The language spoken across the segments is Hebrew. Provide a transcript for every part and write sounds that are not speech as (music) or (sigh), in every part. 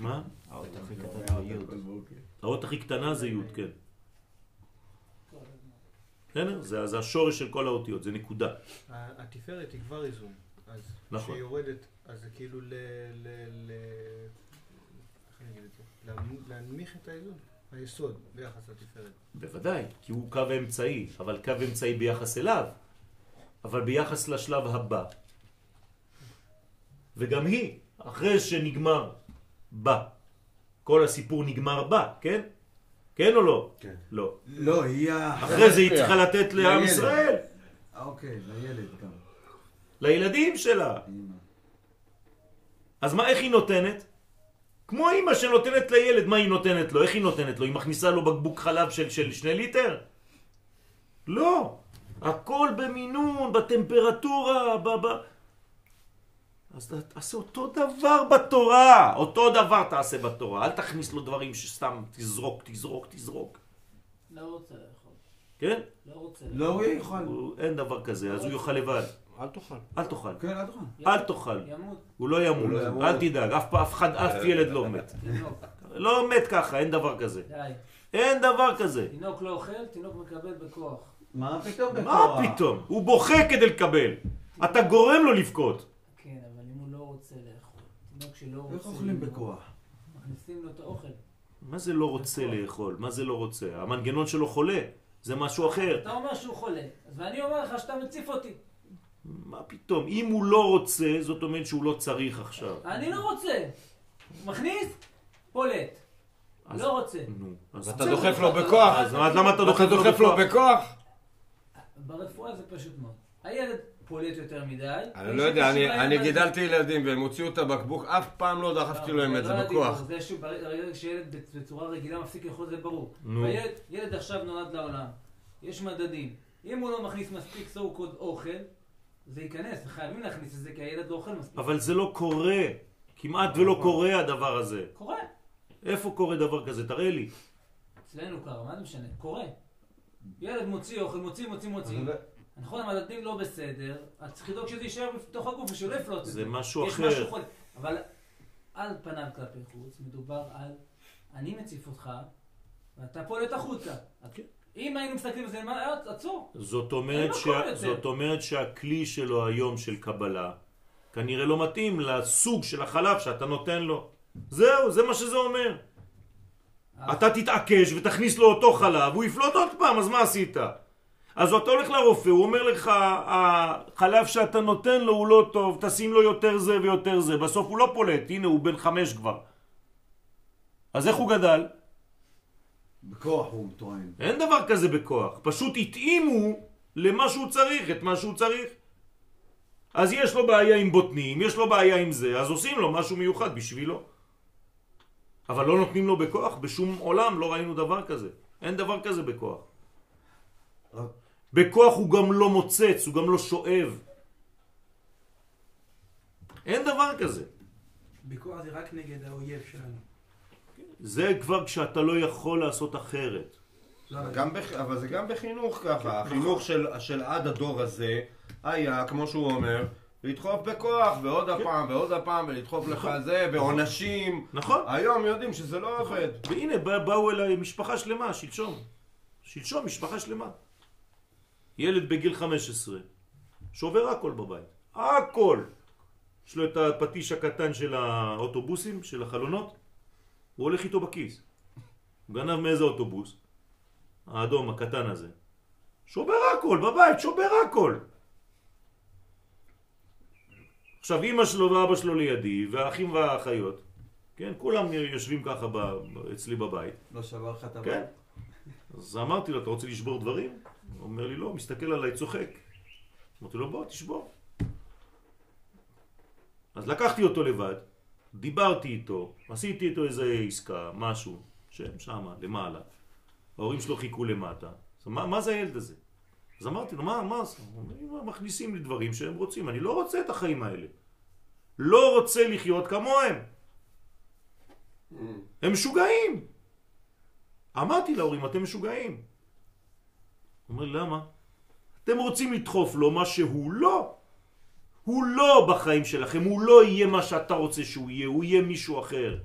מה? האות הכי קטן זה י'. האות הכי קטנה זה י', כן. בסדר? זה, השורש של כל האותיות, זה נקודה. התפארת היא כבר איזון. אז נכון. כשהיא יורדת, אז זה כאילו ל... ל... ל... איך אני אגיד את זה? להנ- להנמיך את האיזון, היסוד, ביחס לתפארת. בוודאי, כי הוא קו אמצעי, אבל קו אמצעי ביחס אליו, אבל ביחס לשלב הבא. וגם היא, אחרי שנגמר בה. כל הסיפור נגמר בה, כן? כן או לא? כן. לא. לא, היא ה... אחרי זה היא צריכה לתת לעם. ישראל, אה, אוקיי, לילד גם. לילדים שלה. אז מה, איך היא נותנת? כמו אימא שנותנת לילד, מה היא נותנת לו? איך היא נותנת לו? היא מכניסה לו בקבוק חלב של, של שני ליטר? לא. הכל במינון, בטמפרטורה, ב... ב... אז תעשה אותו דבר בתורה, אותו דבר תעשה בתורה, אל תכניס לו דברים שסתם תזרוק, תזרוק, תזרוק, לא רוצה לאכול. כן? לא רוצה לא, הוא יאכל. הוא, אין דבר כזה, אז הוא יאכל לבד, אל תאכל. אל תאכל, כן, אל תאכל. אל תאכל, ימות. הוא לא ימות, הוא לא ימות. אל תדאג, אף אחד, אף ילד לא מת, תינוק. לא מת ככה, אין דבר כזה, די. אין דבר כזה, תינוק לא אוכל, תינוק מקבל בכוח. מה פתאום מה בתורה? פתאום, הוא בוכה כדי לקבל, אתה גורם לו לבכות, כן, אבל אם הוא לא רוצה לאכול. תינוק שלא רוצה... איך אוכלים בכוח? מכניסים לו את האוכל. מה זה לא רוצה לאכול, מה זה לא רוצה, המנגנון שלו חולה, זה משהו אחר, אתה אומר שהוא חולה, אז ואני אומר לך שאתה מציף אותי. מה פתאום, אם הוא לא רוצה, זאת אומרת שהוא לא צריך עכשיו. אני לא רוצה. מכניס, פולט. לא רוצה. נו, אז ואתה דוחף לו בכוח. אז מה- למה אתה אתה דוחף לו? בכוח? ברפואה זה פשוט מאוד. הילד פולט יותר מדי. אני לא יודע, אני- אני גידלתי ילדים והם הוציאו את הבקבוק, אף פעם לא דחפתי להם את זה בכוח. זה שוב, ברגע שילד בצורה רגילה מפסיק לאכול זה ברור. נו. ילד עכשיו נולד לעולם, יש מדדים. אם הוא לא מכניס מספיק so called אוכל, זה ייכנס, חייבים להכניס את זה כי הילד לא אוכל מספיק. אבל זה לא קורה, כמעט ולא קורה הדבר הזה. קורה. איפה קורה דבר כזה? תראה לי. אצלנו קרה, מה זה משנה? קורה. ילד מוציא אוכל, מוציא, מוציא, מוציא. אבל- נכון, המדדים לא בסדר, אז צריך לדאוג שזה יישאר בתוך הגוף ושלא יפלוט את זה. זה משהו יש אחר. משהו חולה. אבל על פניו כלפי חוץ, מדובר על אני מציף אותך, ואתה פולט החוצה. כן. אם היינו מסתכלים על זה, מה, אה, עצור. זאת אומרת, שה... יותר. זאת אומרת שהכלי שלו היום של קבלה כנראה לא מתאים לסוג של החלב שאתה נותן לו. זהו, זה מה שזה אומר. אז- אתה תתעקש ותכניס לו אותו חלב, הוא יפלוט עוד פעם, אז מה עשית? אז אתה הולך לרופא, הוא אומר לך, החלב שאתה נותן לו הוא לא טוב, תשים לו יותר זה ויותר זה, בסוף הוא לא פולט, הנה הוא בן חמש כבר. אז איך הוא גדל? בכוח הוא טוען. אין דבר כזה בכוח, פשוט התאימו למה שהוא צריך, את מה שהוא צריך. אז יש לו בעיה עם בוטנים, יש לו בעיה עם זה, אז עושים לו משהו מיוחד בשבילו. אבל לא נותנים לו בכוח, בשום עולם לא ראינו דבר כזה. אין דבר כזה בכוח. בכוח הוא גם לא מוצץ, הוא גם לא שואב. אין דבר כזה. בכוח זה רק נגד האויב שלנו. זה כבר כשאתה לא יכול לעשות אחרת. לא, אבל- גם בח... אבל זה גם בחינוך ככה, החינוך של, של עד הדור הזה היה, כמו שהוא אומר, לדחוף בכוח, ועוד הפעם, ועוד הפעם, ולדחוף לך זה, ועונשים. נכון? היום יודעים שזה לא עובד. והנה, בא- באו אליי משפחה שלמה, שלשום. שלשום, משפחה שלמה. ילד בגיל 15, שובר הכל בבית. הכל. יש לו את הפטיש הקטן של האוטובוסים, של החלונות, הוא הולך איתו בכיס. הוא גנב מאיזה אוטובוס? האדום, הקטן הזה. שובר הכל, בבית, שובר הכל. עכשיו, אמא שלו ואבא שלו לידי, והאחים והאחיות, כן, כולם יושבים ככה ב, אצלי בבית. לא שבר לך את הבית? כן. אז אמרתי לו, אתה רוצה לשבור דברים? הוא אומר לי, לא, מסתכל עליי, צוחק. אמרתי לו, בוא, תשבור. אז לקחתי אותו לבד, דיברתי איתו, עשיתי איתו איזה עסקה, משהו, שם, שמה, למעלה. ההורים שלו חיכו למטה. אז מה, מה זה הילד הזה? אז אמרתי לו, מה, מה זה? הוא אומר, "הם מכניסים לי דברים שהם רוצים, אני לא רוצה את החיים האלה. לא רוצה לחיות כמוהם. הם משוגעים. אמרתי להורים, אתם משוגעים. אומר, למה? אתם רוצים לדחוף לו מה שהוא לא. הוא לא בחיים שלכם, הוא לא יהיה מה שאתה רוצה שהוא יהיה, הוא יהיה מישהו אחר.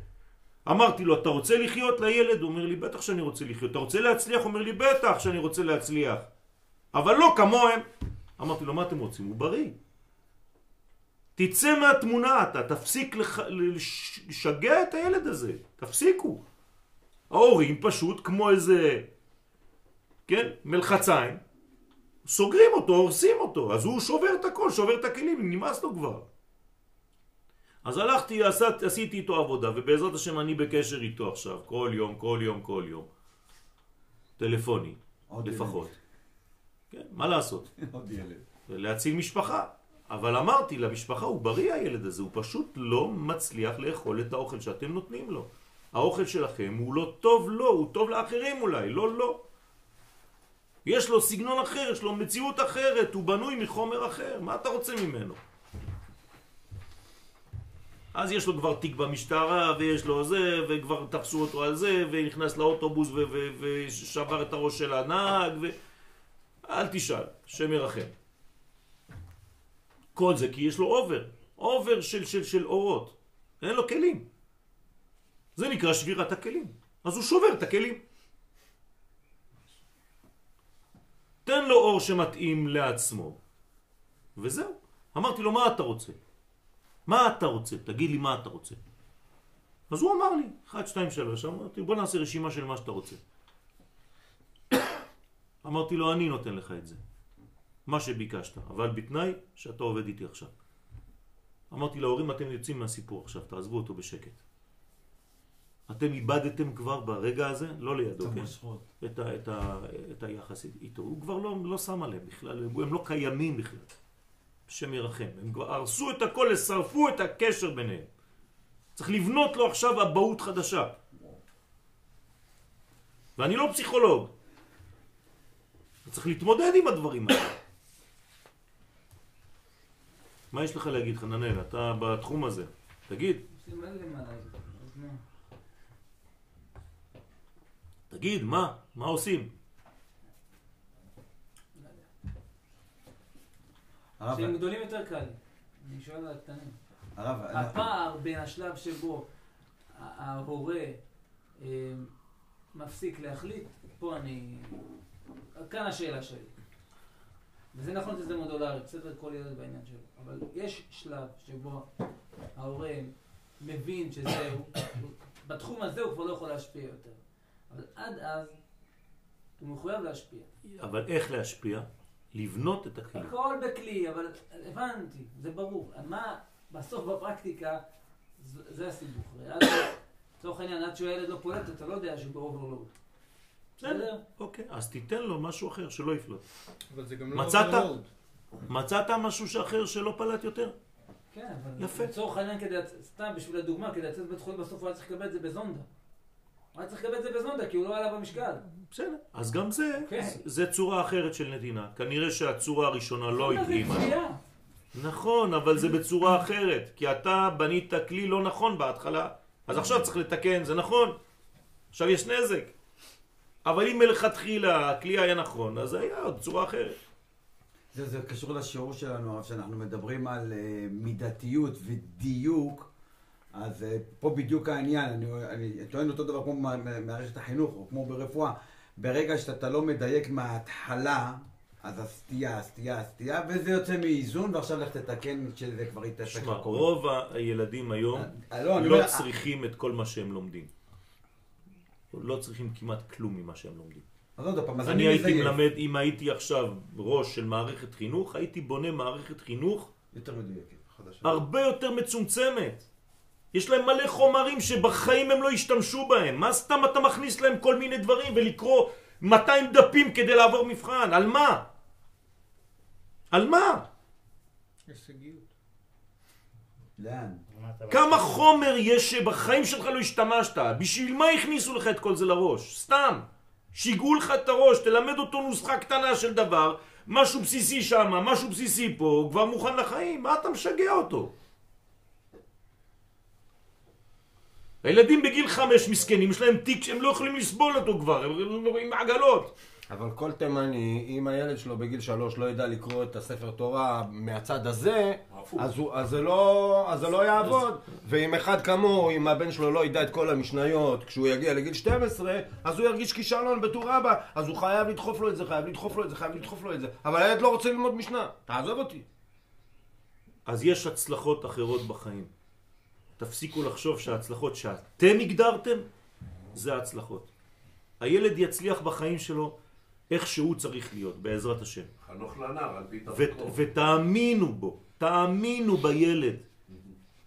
אמרתי לו, אתה רוצה לחיות לילד? הוא אומר לי, בטח שאני רוצה לחיות. אתה רוצה להצליח? הוא אומר לי, בטח שאני רוצה להצליח. אבל לא כמוהם. אמרתי לו, מה אתם רוצים? הוא בריא. תצא מהתמונה אתה, תפסיק לח... לש- לשגע את הילד הזה, תפסיקו. ההורים פשוט כמו איזה, כן, מלחציים, סוגרים אותו, הורסים אותו, אז הוא שובר את הכל, שובר את הכלים, נמאס לו כבר. אז הלכתי, עשת, עשיתי איתו עבודה, ובעזרת השם אני בקשר איתו עכשיו, כל יום, כל יום, כל יום. טלפוני, לפחות. כן, מה לעשות? (laughs) עוד ילד. להציל משפחה. אבל אמרתי למשפחה, הוא בריא הילד הזה, הוא פשוט לא מצליח לאכול את האוכל שאתם נותנים לו. האוכל שלכם הוא לא טוב לו, הוא טוב לאחרים אולי, לא לא. יש לו סגנון אחר, יש לו מציאות אחרת, הוא בנוי מחומר אחר, מה אתה רוצה ממנו? אז יש לו כבר תיק במשטרה, ויש לו זה, וכבר תפסו אותו על זה, ונכנס לאוטובוס ושבר את הראש של הנהג, ו... אל תשאל, שם ירחם. כל זה כי יש לו אובר, אובר של, של, של אורות. אין לו כלים. זה נקרא שבירת הכלים. אז הוא שובר את הכלים. תן לו אור שמתאים לעצמו. וזהו. אמרתי לו, מה אתה רוצה? מה אתה רוצה? תגיד לי מה אתה רוצה. אז הוא אמר לי, 1, 2, 3, אמרתי, בוא נעשה רשימה של מה שאתה רוצה. (coughs) אמרתי לו, אני נותן לך את זה. מה שביקשת, אבל בתנאי שאתה עובד איתי עכשיו. אמרתי להורים, אתם יוצאים מהסיפור עכשיו, תעזבו אותו בשקט. אתם איבדתם כבר ברגע הזה, לא לידו, את כן? את, ה, את, ה, את היחס איתו. הוא כבר לא, לא שם עליהם בכלל, הם, הם לא קיימים בכלל. השם ירחם. הם כבר הרסו את הכל, שרפו את הקשר ביניהם. צריך לבנות לו עכשיו אבהות חדשה. ואני לא פסיכולוג. צריך להתמודד עם הדברים האלה. מה יש לך להגיד, חננאל? אתה בתחום הזה. תגיד, יש לי מלא מה להגיד. אז מה? תגיד, מה? מה עושים? שהם גדולים יותר קל. אני שואל על הקטנים. הפער בין השלב שבו ההורה אה, מפסיק להחליט, פה אני... כאן השאלה שלי. וזה נכון שזה מודולרי, בסדר כל ילד בעניין שלו, אבל יש שלב שבו ההורה מבין שזהו, (coughs) בתחום הזה הוא כבר לא יכול להשפיע יותר. אבל עד אז הוא מחויב להשפיע. אבל איך להשפיע? לבנות את הכלים. הכל בכלי, אבל הבנתי, זה ברור. מה בסוף בפרקטיקה, זה הסיבוך. לצורך העניין, עד שהילד לא פולט, אתה לא יודע שהוא ב overload. בסדר? אוקיי, אז תיתן לו משהו אחר שלא יפלוט. אבל זה גם לא מצאת? מצאת משהו אחר שלא פלט יותר? כן, אבל יפה. לצורך העניין, סתם בשביל הדוגמה, כדי לצאת בית חולים בסוף הוא היה צריך לקבל את זה בזונדה. הוא היה צריך לקבל את זה בזונדה, כי הוא לא עלה במשקל. בסדר. אז גם זה, כן. זה צורה אחרת של נתינה. כנראה שהצורה הראשונה לא זה התאימה. נכון, אבל זה בצורה אחרת. כי אתה בנית כלי לא נכון בהתחלה. אז עכשיו צריך לתקן, זה נכון. עכשיו יש נזק. אבל אם מלכתחילה הכלי היה נכון, אז היה עוד צורה אחרת. זה, זה קשור לשיעור שלנו, הרב, שאנחנו מדברים על uh, מידתיות ודיוק, אז uh, פה בדיוק העניין, אני, אני טוען אותו דבר כמו במערכת החינוך, או כמו ברפואה. ברגע שאתה לא מדייק מההתחלה, אז הסטייה, הסטייה, הסטייה, וזה יוצא מאיזון, ועכשיו לך תתקן כשזה כבר יתעסק שמע, רוב הילדים היום אה, לא, אני לא אומר, צריכים את כל מה שהם לומדים. לא צריכים כמעט כלום ממה שהם לומדים. אז עוד פעם, אז אני אני הייתי מזייף. מלמד, אם הייתי עכשיו ראש של מערכת חינוך, הייתי בונה מערכת חינוך יותר מדויקת. הרבה יותר מצומצמת. יש להם מלא חומרים שבחיים הם לא השתמשו בהם. מה סתם אתה מכניס להם כל מיני דברים ולקרוא 200 דפים כדי לעבור מבחן? על מה? על מה? הישגיות. לאן? כמה חומר יש שבחיים שלך לא השתמשת? בשביל מה הכניסו לך את כל זה לראש? סתם. שיגעו לך את הראש, תלמד אותו נוסחה קטנה של דבר, משהו בסיסי שם, משהו בסיסי פה, הוא כבר מוכן לחיים, מה אתה משגע אותו? הילדים בגיל חמש מסכנים, יש להם תיק שהם לא יכולים לסבול אותו כבר, הם עם עגלות. אבל כל תימני, אם הילד שלו בגיל שלוש לא ידע לקרוא את הספר תורה מהצד הזה. אז, הוא, אז, זה, לא, אז זה לא יעבוד. ואם אחד כמוהו, אם הבן שלו לא ידע את כל המשניות, כשהוא יגיע לגיל 12, אז הוא ירגיש כישלון בתור אבא. אז הוא חייב לדחוף לו את זה, חייב לדחוף לו את זה, חייב לדחוף לו את זה. אבל הילד לא רוצה ללמוד משנה, תעזוב אותי. אז יש הצלחות אחרות בחיים. תפסיקו לחשוב שההצלחות שאתם הגדרתם, זה ההצלחות. הילד יצליח בחיים שלו איך שהוא צריך להיות, בעזרת השם. חנוך לנער על פי תרבותו. ותאמינו בו, תאמינו בילד.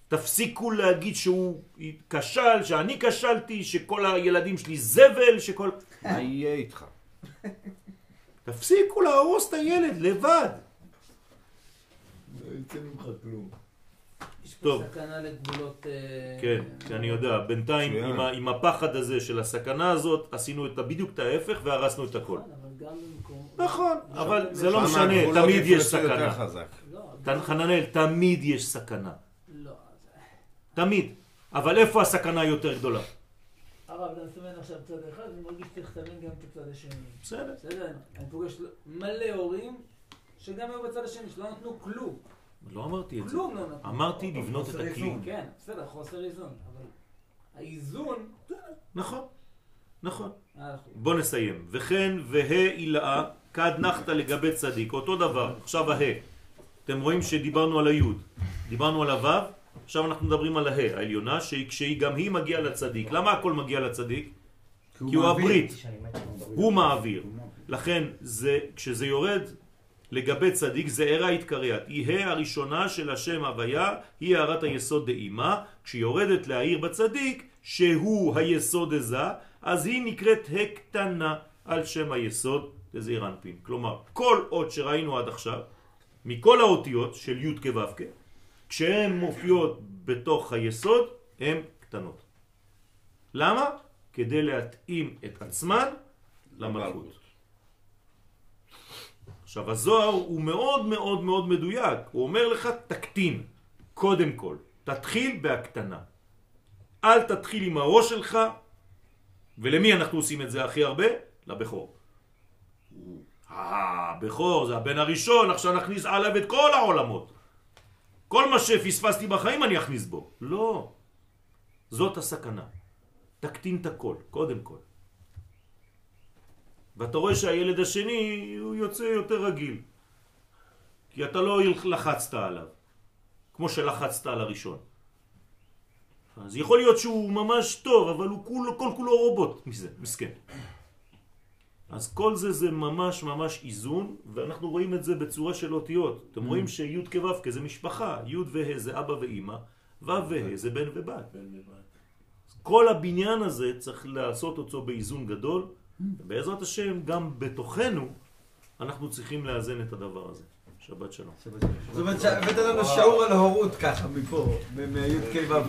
תפסיקו להגיד שהוא כשל, שאני כשלתי, שכל הילדים שלי זבל, שכל... מה יהיה איתך? תפסיקו להרוס את הילד לבד. לא יצא ממך כלום. טוב. סכנה לגבולות... אה, כן, אני יודע. בינתיים. עם, ה- עם הפחד הזה של הסכנה הזאת, עשינו את בדיוק את ההפך והרסנו את הכל. נכון, אבל. נכון, אבל זה לא משנה, תמיד יש סכנה. לא, חננאל, תמיד יש סכנה. לא. תמיד. אבל איפה הסכנה יותר גדולה? הרב, אתה מסמן עכשיו צד אחד, אני מרגיש שצריך לסמן גם את הצד השני. בסדר. בסדר? אני פוגש מלא הורים שגם היו בצד השני, שלא נתנו כלום. לא אמרתי את זה. כלום לא נתנו. אמרתי לבנות את הכלי. כן, בסדר, חוסר איזון. אבל האיזון... נכון, נכון. אה, בוא נסיים. וכן והא עילאה כד נחתא לגבי צדיק. אותו דבר. עכשיו הה. אתם רואים שדיברנו על היוד. דיברנו על הוו. עכשיו אנחנו מדברים על הה העליונה, שהיא- כשהיא גם היא מגיעה לצדיק. למה הכל מגיע לצדיק? כי הוא. הברית. הוא מעביר. לכן זה, כשזה יורד לגבי צדיק זה ערה התקריית. היא הראשונה של השם הוויה, היא הערת היסוד דאימה. כשיורדת להעיר בצדיק, שהוא היסוד הזה, אז היא נקראת הקטנה על שם היסוד דזעיר אנפין. כלומר, כל אות שראינו עד עכשיו, מכל האותיות של י' כו' כ', כשהן מופיעות בתוך היסוד, הן קטנות. למה? כדי להתאים את עצמן למלכות. עכשיו הזוהר הוא מאוד מאוד מאוד מדויק, הוא אומר לך תקטין, קודם כל, תתחיל בהקטנה. אל תתחיל עם הראש שלך, ולמי אנחנו עושים את זה הכי הרבה? לבכור. אה, בכור זה הבן הראשון, עכשיו נכניס עליו את כל העולמות. כל מה שפספסתי בחיים אני אכניס בו. לא. זאת הסכנה. תקטין את הכל, קודם כל. ואתה רואה שהילד השני הוא יוצא יותר רגיל. כי אתה לא לחצת עליו, כמו שלחצת על הראשון. אז יכול להיות שהוא ממש טוב, אבל הוא כולו, כל כולו רובוט מזה, מסכן. אז כל זה זה ממש ממש איזון, ואנחנו רואים את זה בצורה של אותיות. אתם רואים שי' כו' זה משפחה, י' וה' זה אבא ואימא, ו' וה' זה בן ובת. בן ובת. כל הבניין הזה צריך לעשות אותו באיזון גדול, ובעזרת השם גם בתוכנו אנחנו צריכים לאזן את הדבר הזה. שבת שלום. זאת אומרת שהבאת לנו שיעור על הורות ככה מפה, מי"ק ו"ק.